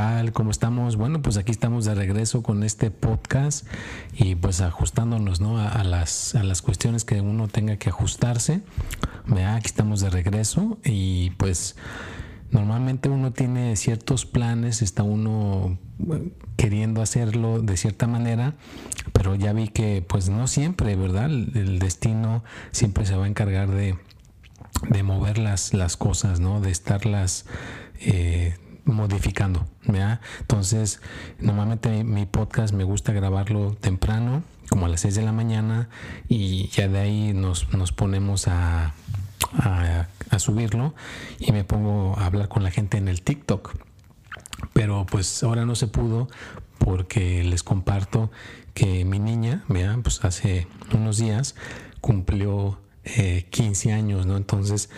Tal? ¿Cómo estamos? Bueno, pues aquí estamos de regreso con este podcast y pues ajustándonos ¿no? a, las, a las cuestiones que uno tenga que ajustarse. Aquí estamos de regreso y pues normalmente uno tiene ciertos planes, está uno queriendo hacerlo de cierta manera, pero ya vi que pues no siempre, ¿verdad? El, destino siempre se va a encargar de, de mover las, las cosas, ¿no? De estarlas... Eh, modificando. Entonces, normalmente mi podcast me gusta grabarlo temprano, como a las 6 de la mañana, y ya de ahí nos, ponemos a, a, subirlo y me pongo a hablar con la gente en el TikTok. Pero pues ahora no se pudo porque les comparto que mi niña, vean, pues hace unos días cumplió 15 eh, años, ¿no? Entonces,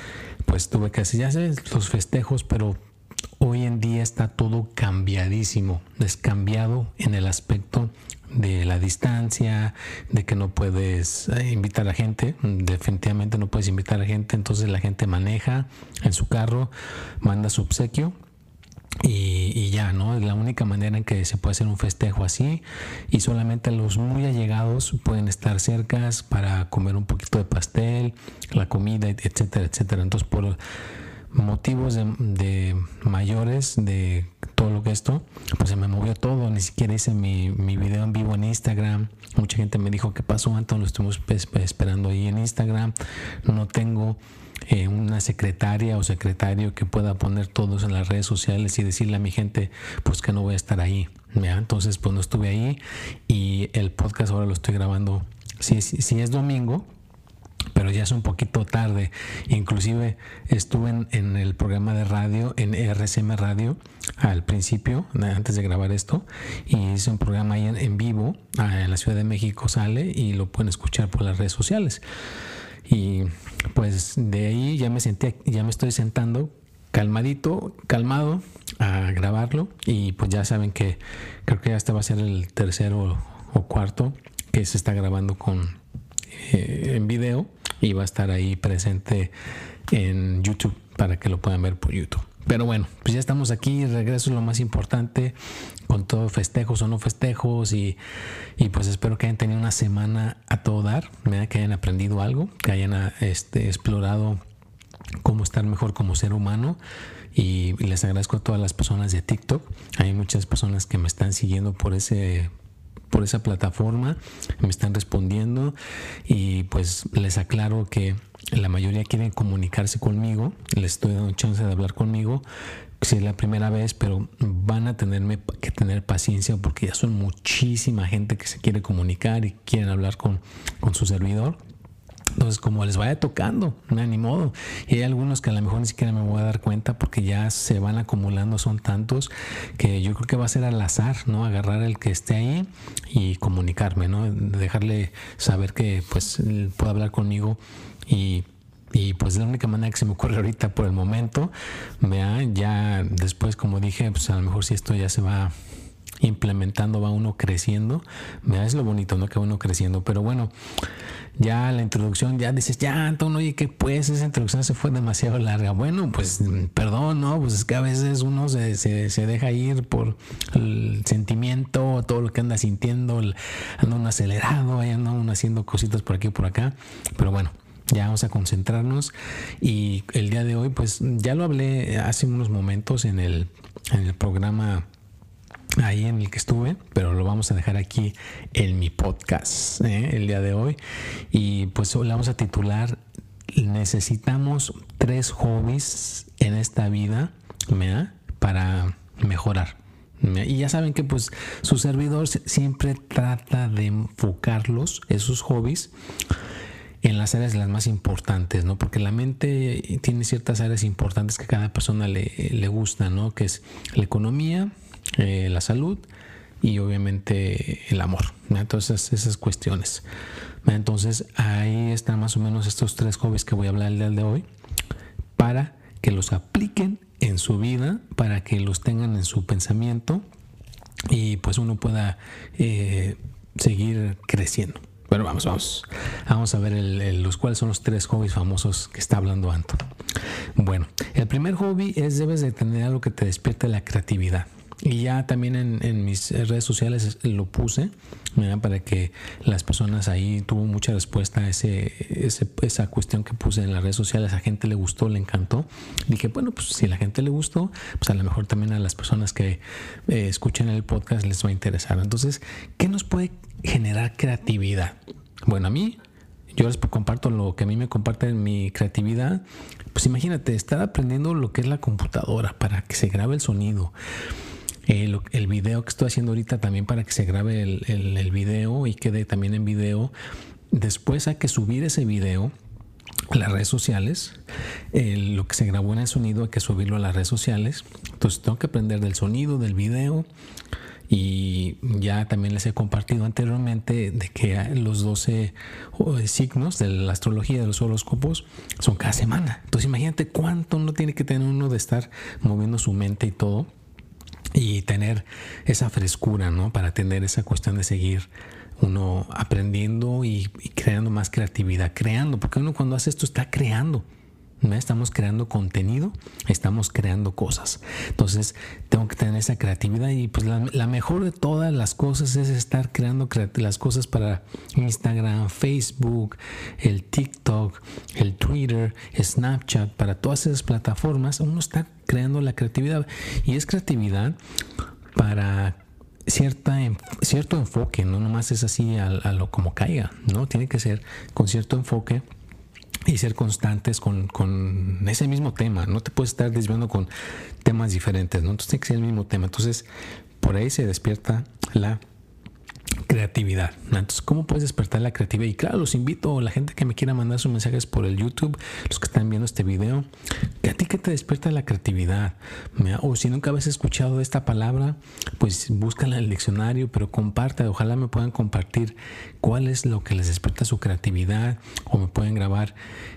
pues tuve que hacer, ya los festejos, pero está todo cambiadísimo, descambiado en el aspecto de la distancia, de que no puedes eh, invitar a gente, definitivamente no puedes invitar a gente, entonces la gente maneja en su carro, manda su obsequio y, ya, ¿no? Es la única manera en que se puede hacer un festejo así y solamente los muy allegados pueden estar cercas para comer un poquito de pastel, la comida, etcétera, etcétera. Entonces, por motivos de, mayores de todo lo que esto, pues se me movió todo, ni siquiera hice mi, mi video en vivo en Instagram, mucha gente me dijo qué pasó, Anton, lo estuvimos esperando ahí en Instagram, no tengo eh, una secretaria o secretario que pueda poner todos en las redes sociales y decirle a mi gente pues que no voy a estar ahí, entonces pues no estuve ahí y el podcast ahora lo estoy grabando, si, si es domingo, pero ya es un poquito tarde. Inclusive estuve en, el programa de radio, en RCM Radio, al principio, antes de grabar esto, y hice un programa ahí en, vivo, en la Ciudad de México sale y lo pueden escuchar por las redes sociales. Y pues de ahí ya me senté, ya me estoy sentando calmadito, calmado a grabarlo y pues ya saben que creo que este va a ser el tercero o cuarto que se está grabando con eh, en video y va a estar ahí presente en YouTube para que lo puedan ver por YouTube. Pero bueno, pues ya estamos aquí, regreso es lo más importante, con todo festejos o no festejos y, pues espero que hayan tenido una semana a todo dar, que hayan aprendido algo, que hayan este, explorado cómo estar mejor como ser humano y les agradezco a todas las personas de TikTok. Hay muchas personas que me están siguiendo por ese por esa plataforma, me están respondiendo y pues les aclaro que la mayoría quieren comunicarse conmigo, les estoy dando chance de hablar conmigo, si es la primera vez, pero van a tenerme que tener paciencia porque ya son muchísima gente que se quiere comunicar y quieren hablar con, con su servidor. Entonces, como les vaya tocando, ni modo. Y hay algunos que a lo mejor ni siquiera me voy a dar cuenta porque ya se van acumulando, son tantos que yo creo que va a ser al azar, ¿no? Agarrar el que esté ahí y comunicarme, ¿no? Dejarle saber que pues puede hablar conmigo y y pues la única manera que se me ocurre ahorita por el momento, ya después como dije, pues a lo mejor si esto ya se va implementando, va uno creciendo, es lo bonito, ¿no? Que uno creciendo, pero bueno, ya la introducción, ya dices, ya, Anton, oye, que pues esa introducción se fue demasiado larga. Bueno, pues perdón, ¿no? Pues es que a veces uno se, se, deja ir por el sentimiento, todo lo que anda sintiendo, anda uno acelerado, ahí anda uno haciendo cositas por aquí y por acá. Pero bueno, ya vamos a concentrarnos y el día de hoy, pues ya lo hablé hace unos momentos en el, en el programa ahí en el que estuve, pero lo vamos a dejar aquí en mi podcast ¿eh? el día de hoy. Y pues le vamos a titular Necesitamos tres hobbies en esta vida para mejorar. Y ya saben que pues su servidor siempre trata de enfocarlos, esos hobbies, en las áreas las más importantes, ¿no? Porque la mente tiene ciertas áreas importantes que cada persona le, le gusta, ¿no? Que es la economía, eh, la salud y obviamente el amor. Entonces esas cuestiones. Entonces ahí están más o menos estos tres hobbies que voy a hablar el día de hoy para que los apliquen en su vida, para que los tengan en su pensamiento y pues uno pueda eh, seguir creciendo. Bueno, vamos, vamos. Vamos a ver los cuáles son los tres hobbies famosos que está hablando Anton. Bueno, el primer hobby es debes de tener algo que te despierte la creatividad. Y ya también en, mis redes sociales lo puse para que las personas ahí tuvo mucha respuesta a ese, esa cuestión que puse en las redes sociales. A gente le gustó, le encantó. Dije, bueno, pues si a la gente le gustó, pues a lo mejor también a las personas que eh, escuchen el podcast les va a interesar. Entonces, ¿qué nos puede generar creatividad? Bueno, a mí yo les comparto lo que a mí me comparte en mi creatividad. Pues imagínate, estar aprendiendo lo que es la computadora para que se grabe el sonido, el, el, video que estoy haciendo ahorita también para que se grabe el, el, video y quede también en video. Después hay que subir ese video a las redes sociales. lo que se grabó en el sonido hay que subirlo a las redes sociales. Entonces tengo que aprender del sonido, del video. Y ya también les he compartido anteriormente de que los 12 signos de la astrología de los horóscopos son cada semana. Entonces imagínate cuánto no tiene que tener uno de estar moviendo su mente y todo y tener esa frescura, ¿no? Para tener esa cuestión de seguir uno aprendiendo y, creando más creatividad, creando, porque uno cuando hace esto está creando. Estamos creando contenido, estamos creando cosas. Entonces, tengo que tener esa creatividad y pues la, mejor de todas las cosas es estar creando las cosas para Instagram, Facebook, el TikTok, el Twitter, Snapchat, para todas esas plataformas, uno está creando la creatividad y es creatividad para cierta, cierto enfoque, no nomás es así a, a lo como caiga, ¿no? Tiene que ser con cierto enfoque y ser constantes con, con, ese mismo tema. No te puedes estar desviando con temas diferentes, ¿no? Entonces tiene que ser el mismo tema. Entonces, por ahí se despierta la creatividad. Entonces, ¿cómo puedes despertar la creatividad? Y claro, los invito a la gente que me quiera mandar sus mensajes por el YouTube, los que están viendo este video, que a ti que te despierta la creatividad. O si nunca habías escuchado esta palabra, pues búscala en el diccionario, pero comparte, ojalá me puedan compartir cuál es lo que les despierta su creatividad o me pueden grabar.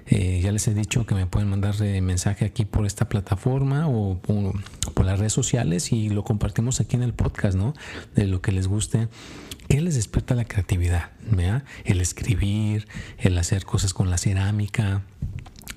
Eh, ya les he dicho que me pueden mandar eh, mensaje aquí por esta plataforma o, o por las redes sociales y lo compartimos aquí en el podcast, ¿no? De lo que les guste. ¿Qué les despierta la creatividad? El escribir, el hacer cosas con la cerámica,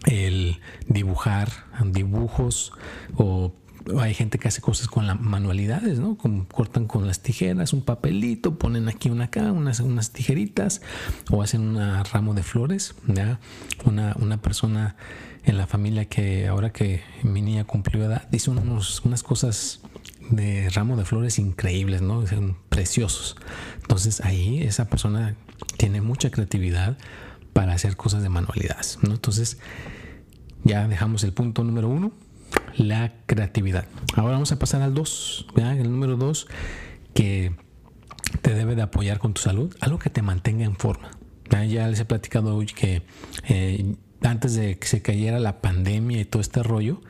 el dibujar dibujos o hay gente que hace cosas con las manualidades, ¿no? Como cortan con las tijeras un papelito, ponen aquí una acá, unas, unas tijeritas, o hacen un ramo de flores, ¿ya? Una, una persona en la familia que ahora que mi niña cumplió edad, hizo unos, unas cosas de ramo de flores increíbles, ¿no? Son preciosos. Entonces ahí esa persona tiene mucha creatividad para hacer cosas de manualidades, ¿no? Entonces ya dejamos el punto número uno, la creatividad. Ahora vamos a pasar al dos, el número dos que te debe de apoyar con tu salud, algo que te mantenga en forma. Ya les he platicado hoy que eh, antes de que se cayera la pandemia y todo este rollo,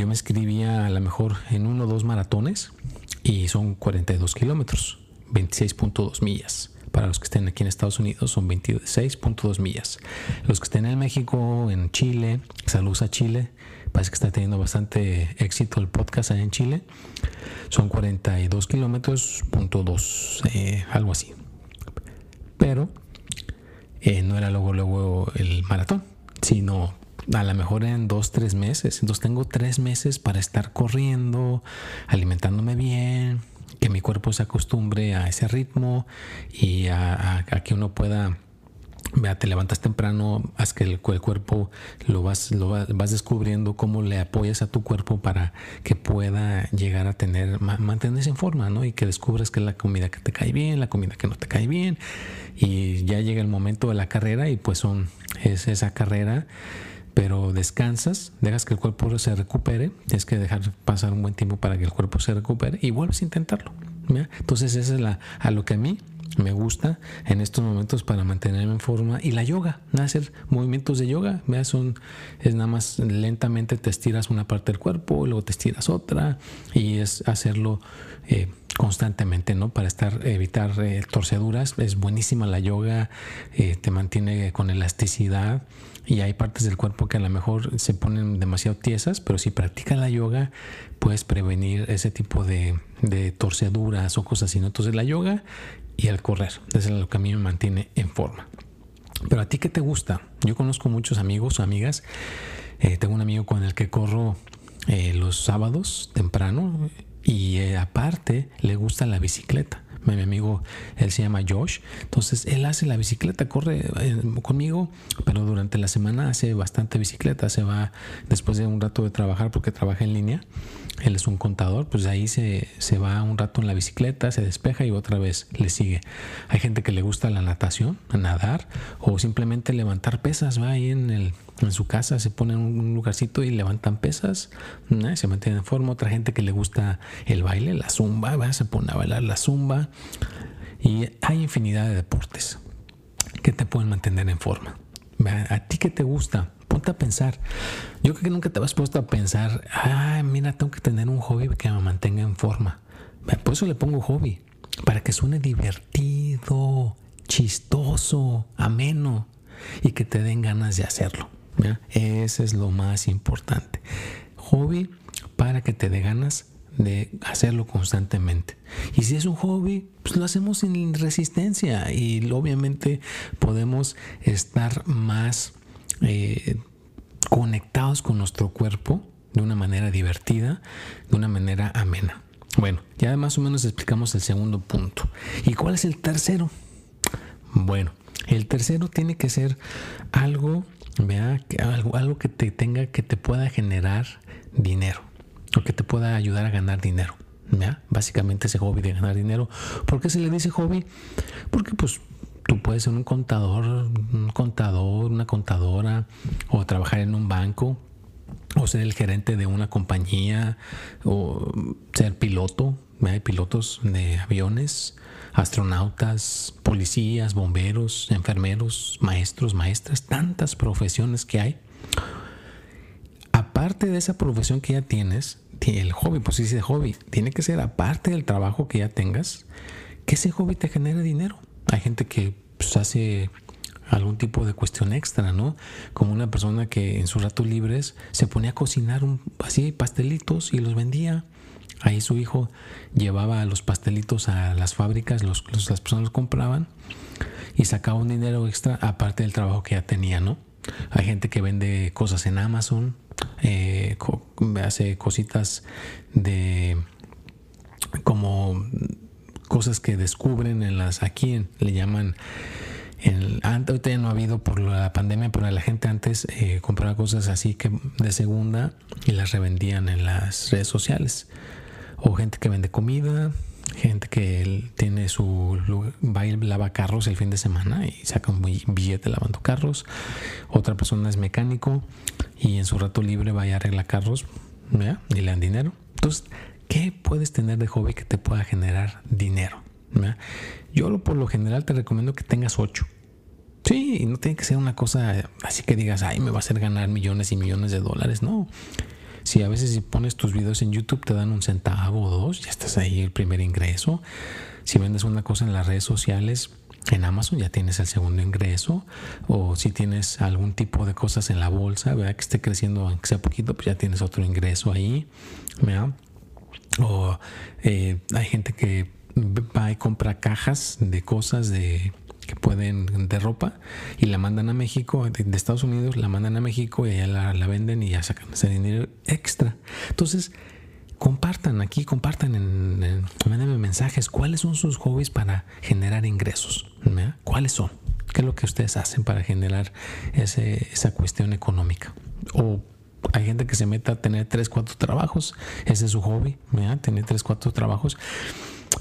yo me inscribía a lo mejor en uno o dos maratones y son 42 kilómetros, 26.2 millas. Para los que estén aquí en Estados Unidos son 26.2 millas. Los que estén en México, en Chile, saludos a Chile. Parece que está teniendo bastante éxito el podcast allá en Chile. Son 42 kilómetros, punto dos, eh, algo así. Pero eh, no era luego, luego el maratón, sino a lo mejor en dos, tres meses. Entonces tengo tres meses para estar corriendo, alimentándome bien, que mi cuerpo se acostumbre a ese ritmo y a, que uno pueda Vea, te levantas temprano, haz que el, cuerpo lo vas, lo vas descubriendo cómo le apoyas a tu cuerpo para que pueda llegar a tener, mantenerse en forma, ¿no? Y que descubres que es la comida que te cae bien, la comida que no te cae bien. Y ya llega el momento de la carrera y pues son, es esa carrera pero descansas, dejas que el cuerpo se recupere, tienes que dejar pasar un buen tiempo para que el cuerpo se recupere y vuelves a intentarlo. Entonces esa es la, a lo que a mí me gusta en estos momentos para mantenerme en forma. Y la yoga, hacer movimientos de yoga, Son, es nada más lentamente te estiras una parte del cuerpo, luego te estiras otra y es hacerlo eh, constantemente, ¿no? Para estar, evitar eh, torceduras. Es buenísima la yoga, eh, te mantiene con elasticidad y hay partes del cuerpo que a lo mejor se ponen demasiado tiesas, pero si practicas la yoga puedes prevenir ese tipo de, torceduras o cosas así, ¿no? Entonces la yoga y el correr, eso es lo que a mí me mantiene en forma. Pero a ti qué te gusta? Yo conozco muchos amigos o amigas, eh, tengo un amigo con el que corro los sábados temprano y eh, aparte le gusta la bicicleta. Mi amigo, él se llama Josh. Entonces, él hace la bicicleta, corre eh, conmigo, pero durante la semana hace bastante bicicleta. Se va después de un rato de trabajar porque trabaja en línea. Él es un contador, pues ahí se, se va un rato en la bicicleta, se despeja y otra vez le sigue. Hay gente que le gusta la natación, nadar o simplemente levantar pesas, va ahí en el en su casa se ponen en un lugarcito y levantan pesas, se mantienen en forma. Otra gente que le gusta el baile, la zumba, se pone a bailar la zumba. Y hay infinidad de deportes que te pueden mantener en forma. ¿A ti qué te gusta? Ponte a pensar. Yo creo que nunca te has puesto a pensar, ah, mira, tengo que tener un hobby que me mantenga en forma. Por eso le pongo hobby, para que suene divertido, chistoso, ameno y que te den ganas de hacerlo. Ese es lo más importante. Hobby para que te dé ganas de hacerlo constantemente. Y si es un hobby, pues lo hacemos sin resistencia y obviamente podemos estar más eh, conectados con nuestro cuerpo de una manera divertida, de una manera amena. Bueno, ya más o menos explicamos el segundo punto. ¿Y cuál es el tercero? Bueno, el tercero tiene que ser algo Vea algo, algo que te tenga, que te pueda generar dinero o que te pueda ayudar a ganar dinero. ¿ya? Básicamente ese hobby de ganar dinero. ¿Por qué se le dice hobby? Porque pues tú puedes ser un contador, un contador, una contadora o trabajar en un banco o ser el gerente de una compañía o ser piloto. Hay pilotos de aviones astronautas, policías, bomberos, enfermeros, maestros, maestras, tantas profesiones que hay. Aparte de esa profesión que ya tienes, el hobby, pues sí, ese hobby, tiene que ser aparte del trabajo que ya tengas, que ese hobby te genere dinero. Hay gente que pues, hace algún tipo de cuestión extra, ¿no? Como una persona que en sus ratos libres se ponía a cocinar un, así pastelitos y los vendía Ahí su hijo llevaba los pastelitos a las fábricas, los, las personas los compraban y sacaba un dinero extra aparte del trabajo que ya tenía, ¿no? Hay gente que vende cosas en Amazon, eh, hace cositas de como cosas que descubren en las aquí le llaman el, antes ya no ha habido por la pandemia, pero la gente antes eh, compraba cosas así que de segunda y las revendían en las redes sociales o gente que vende comida, gente que tiene su va y lava carros el fin de semana y saca un billete lavando carros. Otra persona es mecánico y en su rato libre va y arregla carros y le dan dinero. Entonces, ¿qué puedes tener de hobby que te pueda generar dinero? Yo por lo general te recomiendo que tengas ocho. Sí, y no tiene que ser una cosa así que digas, ay, me va a hacer ganar millones y millones de dólares. No, si a veces si pones tus videos en YouTube te dan un centavo o dos, ya estás ahí el primer ingreso. Si vendes una cosa en las redes sociales, en Amazon ya tienes el segundo ingreso. O si tienes algún tipo de cosas en la bolsa, ¿verdad? que esté creciendo, aunque sea poquito, pues ya tienes otro ingreso ahí. O eh, hay gente que va y compra cajas de cosas de que pueden de ropa y la mandan a México, de, Estados Unidos, la mandan a México y allá la, venden y ya sacan ese dinero extra. Entonces, compartan aquí, compartan en, en mensajes cuáles son sus hobbies para generar ingresos. ¿Cuáles son? ¿Qué es lo que ustedes hacen para generar ese, esa cuestión económica? O hay gente que se mete a tener 3, 4 trabajos. Ese es su hobby, tener 3, 4 trabajos.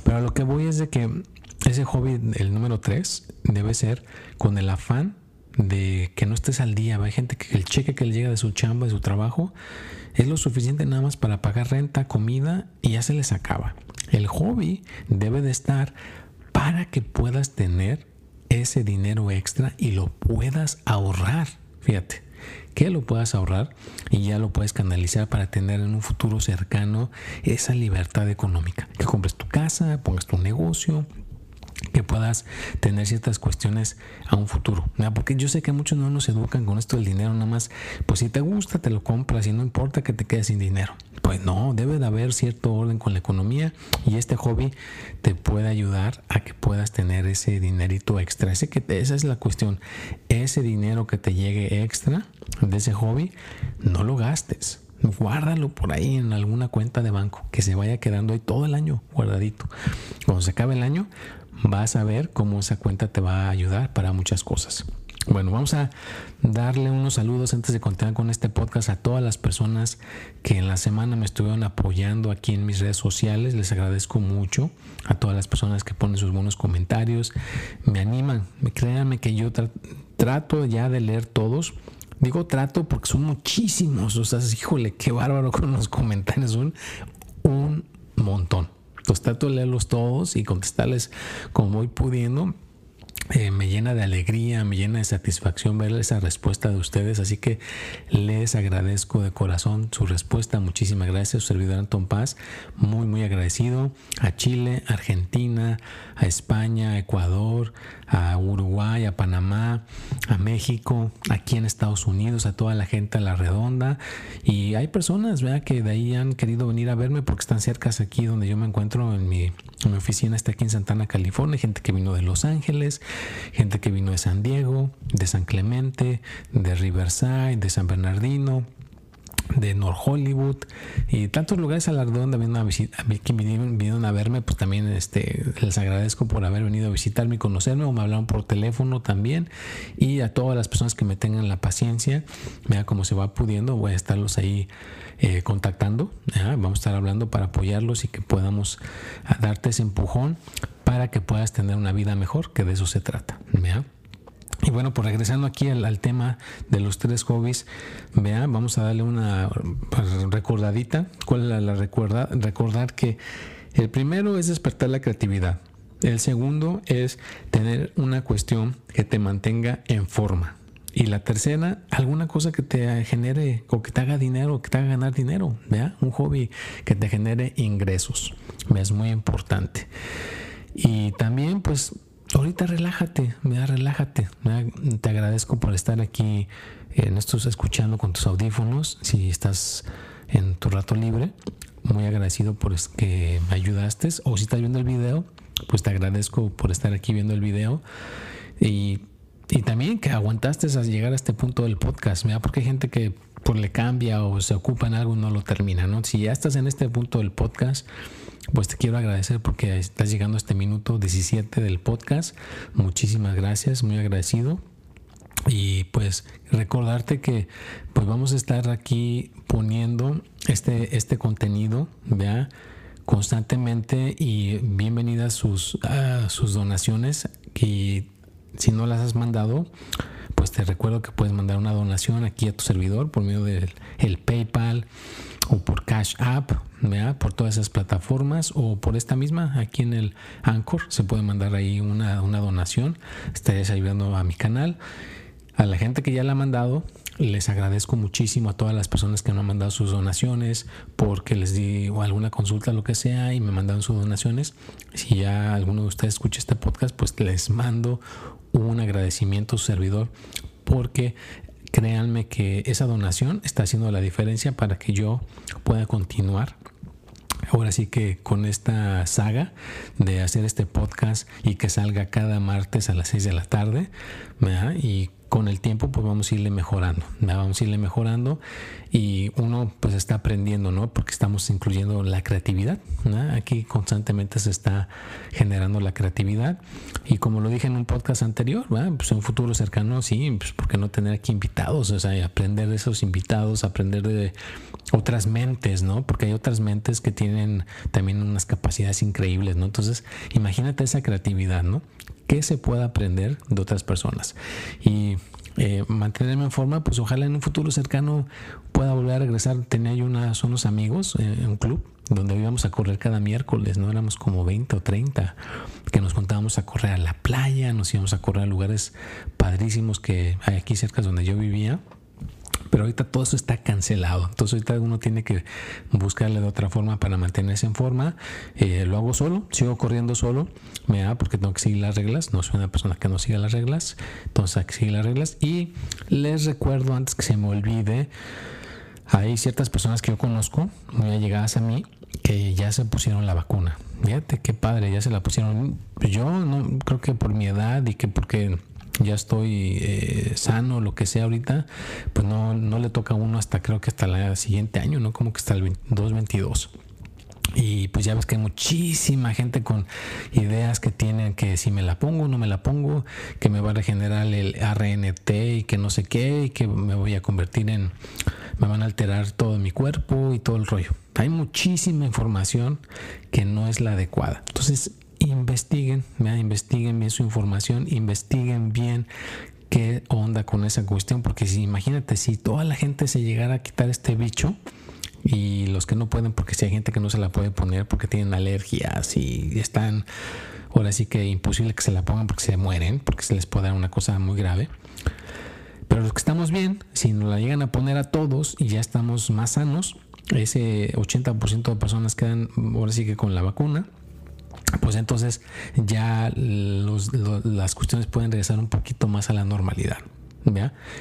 Pero lo que voy es de que ese hobby, el número tres, debe ser con el afán de que no estés al día. Hay gente que el cheque que le llega de su chamba, de su trabajo, es lo suficiente nada más para pagar renta, comida y ya se les acaba. El hobby debe de estar para que puedas tener ese dinero extra y lo puedas ahorrar. Fíjate, que lo puedas ahorrar y ya lo puedes canalizar para tener en un futuro cercano esa libertad económica. Que compres tu casa, pongas tu negocio, que puedas tener ciertas cuestiones a un futuro. Porque yo sé que muchos no nos educan con esto del dinero, nada más, pues si te gusta, te lo compras y no importa que te quedes sin dinero. Pues no, debe de haber cierto orden con la economía y este hobby te puede ayudar a que puedas tener ese dinerito extra. Ese que esa es la cuestión. Ese dinero que te llegue extra de ese hobby, no lo gastes guárdalo por ahí en alguna cuenta de banco que se vaya quedando ahí todo el año guardadito. Cuando se acabe el año, vas a ver cómo esa cuenta te va a ayudar para muchas cosas. Bueno, vamos a darle unos saludos antes de continuar con este podcast a todas las personas que en la semana me estuvieron apoyando aquí en mis redes sociales. Les agradezco mucho a todas las personas que ponen sus buenos comentarios. Me animan, créanme que yo trato ya de leer todos. Digo trato porque son muchísimos. O sea, híjole, qué bárbaro con los comentarios. Son un montón. Los trato leerlos todos y contestarles como voy pudiendo. Eh, me llena de alegría, me llena de satisfacción ver esa respuesta de ustedes. Así que les agradezco de corazón su respuesta. Muchísimas gracias, su servidor Anton Paz. Muy, muy agradecido a Chile, Argentina, a España, a Ecuador, a Uruguay, a Panamá, a México, aquí en Estados Unidos, a toda la gente a la redonda. Y hay personas que de ahí han querido venir a verme porque están cerca aquí donde yo me encuentro en mi, en mi oficina, está aquí en Santana, California. Gente que vino de Los Ángeles, gente que vino de San Diego, de San Clemente, de Riverside, de San Bernardino de North Hollywood y tantos lugares a la redonda vinieron a, visitar, que vinieron, a verme, pues también este, les agradezco por haber venido a visitarme y conocerme o me hablaron por teléfono también y a todas las personas que me tengan la paciencia, vea cómo se va pudiendo, voy a estarlos ahí eh, contactando, vamos a estar hablando para apoyarlos y que podamos darte ese empujón para que puedas tener una vida mejor, que de eso se trata. ¿vea? Y bueno, pues regresando aquí al, tema de los tres hobbies, vea, vamos a darle una pues, recordadita. ¿Cuál es la, recuerda? Recordar que el primero es despertar la creatividad. El segundo es tener una cuestión que te mantenga en forma. Y la tercera, alguna cosa que te genere o que te haga dinero, que te haga ganar dinero, vea, un hobby que te genere ingresos. Es muy importante. Y también, pues, ahorita relájate, da relájate. Te agradezco por estar aquí en estos escuchando con tus audífonos. Si estás en tu rato libre, muy agradecido por que me ayudaste. O si estás viendo el video, pues te agradezco por estar aquí viendo el video. Y, y también que aguantaste a llegar a este punto del podcast, ¿verdad? porque hay gente que por le cambia o se ocupa en algo y no lo termina. ¿no? Si ya estás en este punto del podcast, pues te quiero agradecer porque estás llegando a este minuto 17 del podcast. Muchísimas gracias, muy agradecido. Y pues recordarte que pues vamos a estar aquí poniendo este, este contenido, ¿vea? constantemente y bienvenidas sus, sus donaciones y si no las has mandado pues te recuerdo que puedes mandar una donación aquí a tu servidor por medio del el PayPal o por Cash App, por todas esas plataformas o por esta misma aquí en el Anchor se puede mandar ahí una, una donación. Estarías ayudando a mi canal. A la gente que ya la ha mandado, les agradezco muchísimo a todas las personas que me han mandado sus donaciones, porque les di alguna consulta, lo que sea, y me mandaron sus donaciones. Si ya alguno de ustedes escucha este podcast, pues les mando un agradecimiento a su servidor, porque créanme que esa donación está haciendo la diferencia para que yo pueda continuar ahora sí que con esta saga de hacer este podcast y que salga cada martes a las 6 de la tarde y con el tiempo pues vamos a irle mejorando, vamos a irle mejorando y uno pues está aprendiendo, ¿no? Porque estamos incluyendo la creatividad, Aquí constantemente se está generando la creatividad y como lo dije en un podcast anterior, Pues en un futuro cercano, sí, pues ¿por qué no tener aquí invitados? O sea, aprender de esos invitados, aprender de otras mentes, ¿no? Porque hay otras mentes que tienen también unas capacidades increíbles, ¿no? Entonces, imagínate esa creatividad, ¿no? ¿Qué se puede aprender de otras personas? Y eh, mantenerme en forma, pues ojalá en un futuro cercano pueda volver a regresar. Tenía yo unos amigos en un club donde íbamos a correr cada miércoles, no éramos como 20 o 30 que nos contábamos a correr a la playa, nos íbamos a correr a lugares padrísimos que hay aquí cerca donde yo vivía pero ahorita todo eso está cancelado. Entonces ahorita uno tiene que buscarle de otra forma para mantenerse en forma. Eh, lo hago solo, sigo corriendo solo, me da porque tengo que seguir las reglas. No soy una persona que no siga las reglas, entonces hay que seguir las reglas. Y les recuerdo antes que se me olvide, hay ciertas personas que yo conozco, muy allegadas a mí, que ya se pusieron la vacuna. Fíjate qué padre, ya se la pusieron. Yo no creo que por mi edad y que porque ya estoy eh, sano, lo que sea ahorita, pues no, no le toca a uno hasta creo que hasta el siguiente año, ¿no? Como que hasta el 2022. Y pues ya ves que hay muchísima gente con ideas que tienen que si me la pongo, no me la pongo, que me va a regenerar el RNT y que no sé qué, y que me voy a convertir en, me van a alterar todo mi cuerpo y todo el rollo. Hay muchísima información que no es la adecuada. Entonces, investiguen, investiguen bien su información, investiguen bien qué onda con esa cuestión, porque si imagínate si toda la gente se llegara a quitar este bicho y los que no pueden, porque si hay gente que no se la puede poner porque tienen alergias y están ahora sí que imposible que se la pongan porque se mueren, porque se les puede dar una cosa muy grave. Pero los que estamos bien, si nos la llegan a poner a todos y ya estamos más sanos, ese 80% de personas quedan ahora sí que con la vacuna pues entonces ya las cuestiones pueden regresar un poquito más a la normalidad.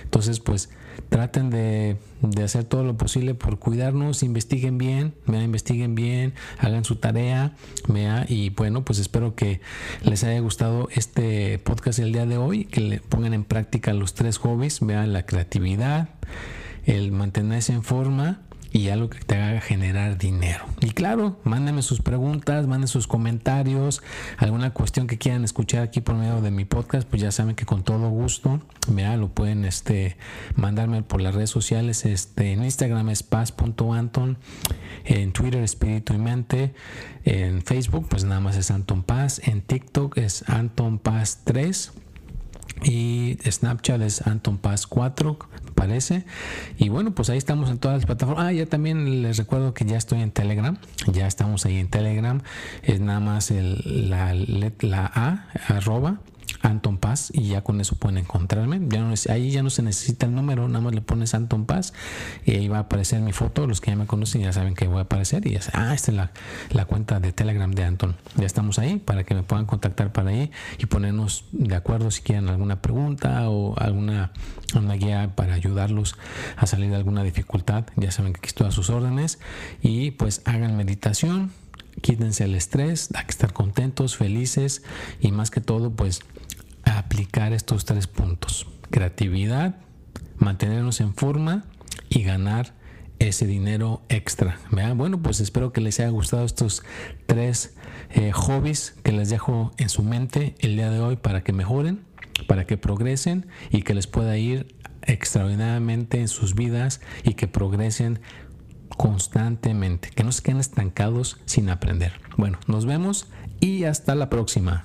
Entonces, pues traten de, hacer todo lo posible por cuidarnos, investiguen bien, investiguen bien, hagan su tarea, y bueno, pues espero que les haya gustado este podcast el día de hoy, que le pongan en práctica los tres hobbies, vean la creatividad, el mantenerse en forma y algo que te haga generar dinero. Y claro, mándenme sus preguntas, manden sus comentarios, alguna cuestión que quieran escuchar aquí por medio de mi podcast, pues ya saben que con todo gusto, mira, lo pueden este, mandarme por las redes sociales, este, en Instagram es paz.anton, en Twitter Espíritu y Mente, en Facebook pues nada más es Anton Paz, en TikTok es Anton Paz 3 y Snapchat es Anton Paz 4 parece. Y bueno pues ahí estamos en todas las plataformas. Ah ya también les recuerdo que ya estoy en Telegram. Ya estamos ahí en Telegram. Es nada más la, la A arroba Anton Paz y ya con eso pueden encontrarme. Ya no, ahí ya no se necesita el número, nada más le pones Anton Paz y ahí va a aparecer mi foto. Los que ya me conocen ya saben que voy a aparecer y ya ah, esta es la, la cuenta de Telegram de Anton. Ya estamos ahí para que me puedan contactar para ahí y ponernos de acuerdo si quieren alguna pregunta o alguna una guía para ayudarlos a salir de alguna dificultad. Ya saben que aquí estoy a sus órdenes y pues hagan meditación quítense el estrés, hay que estar contentos, felices y más que todo pues aplicar estos tres puntos. Creatividad, mantenernos en forma y ganar ese dinero extra. Bueno, pues espero que les haya gustado estos tres eh, hobbies que les dejo en su mente el día de hoy para que mejoren, para que progresen y que les pueda ir extraordinariamente en sus vidas y que progresen constantemente, que no se queden estancados sin aprender. Bueno, nos vemos y hasta la próxima.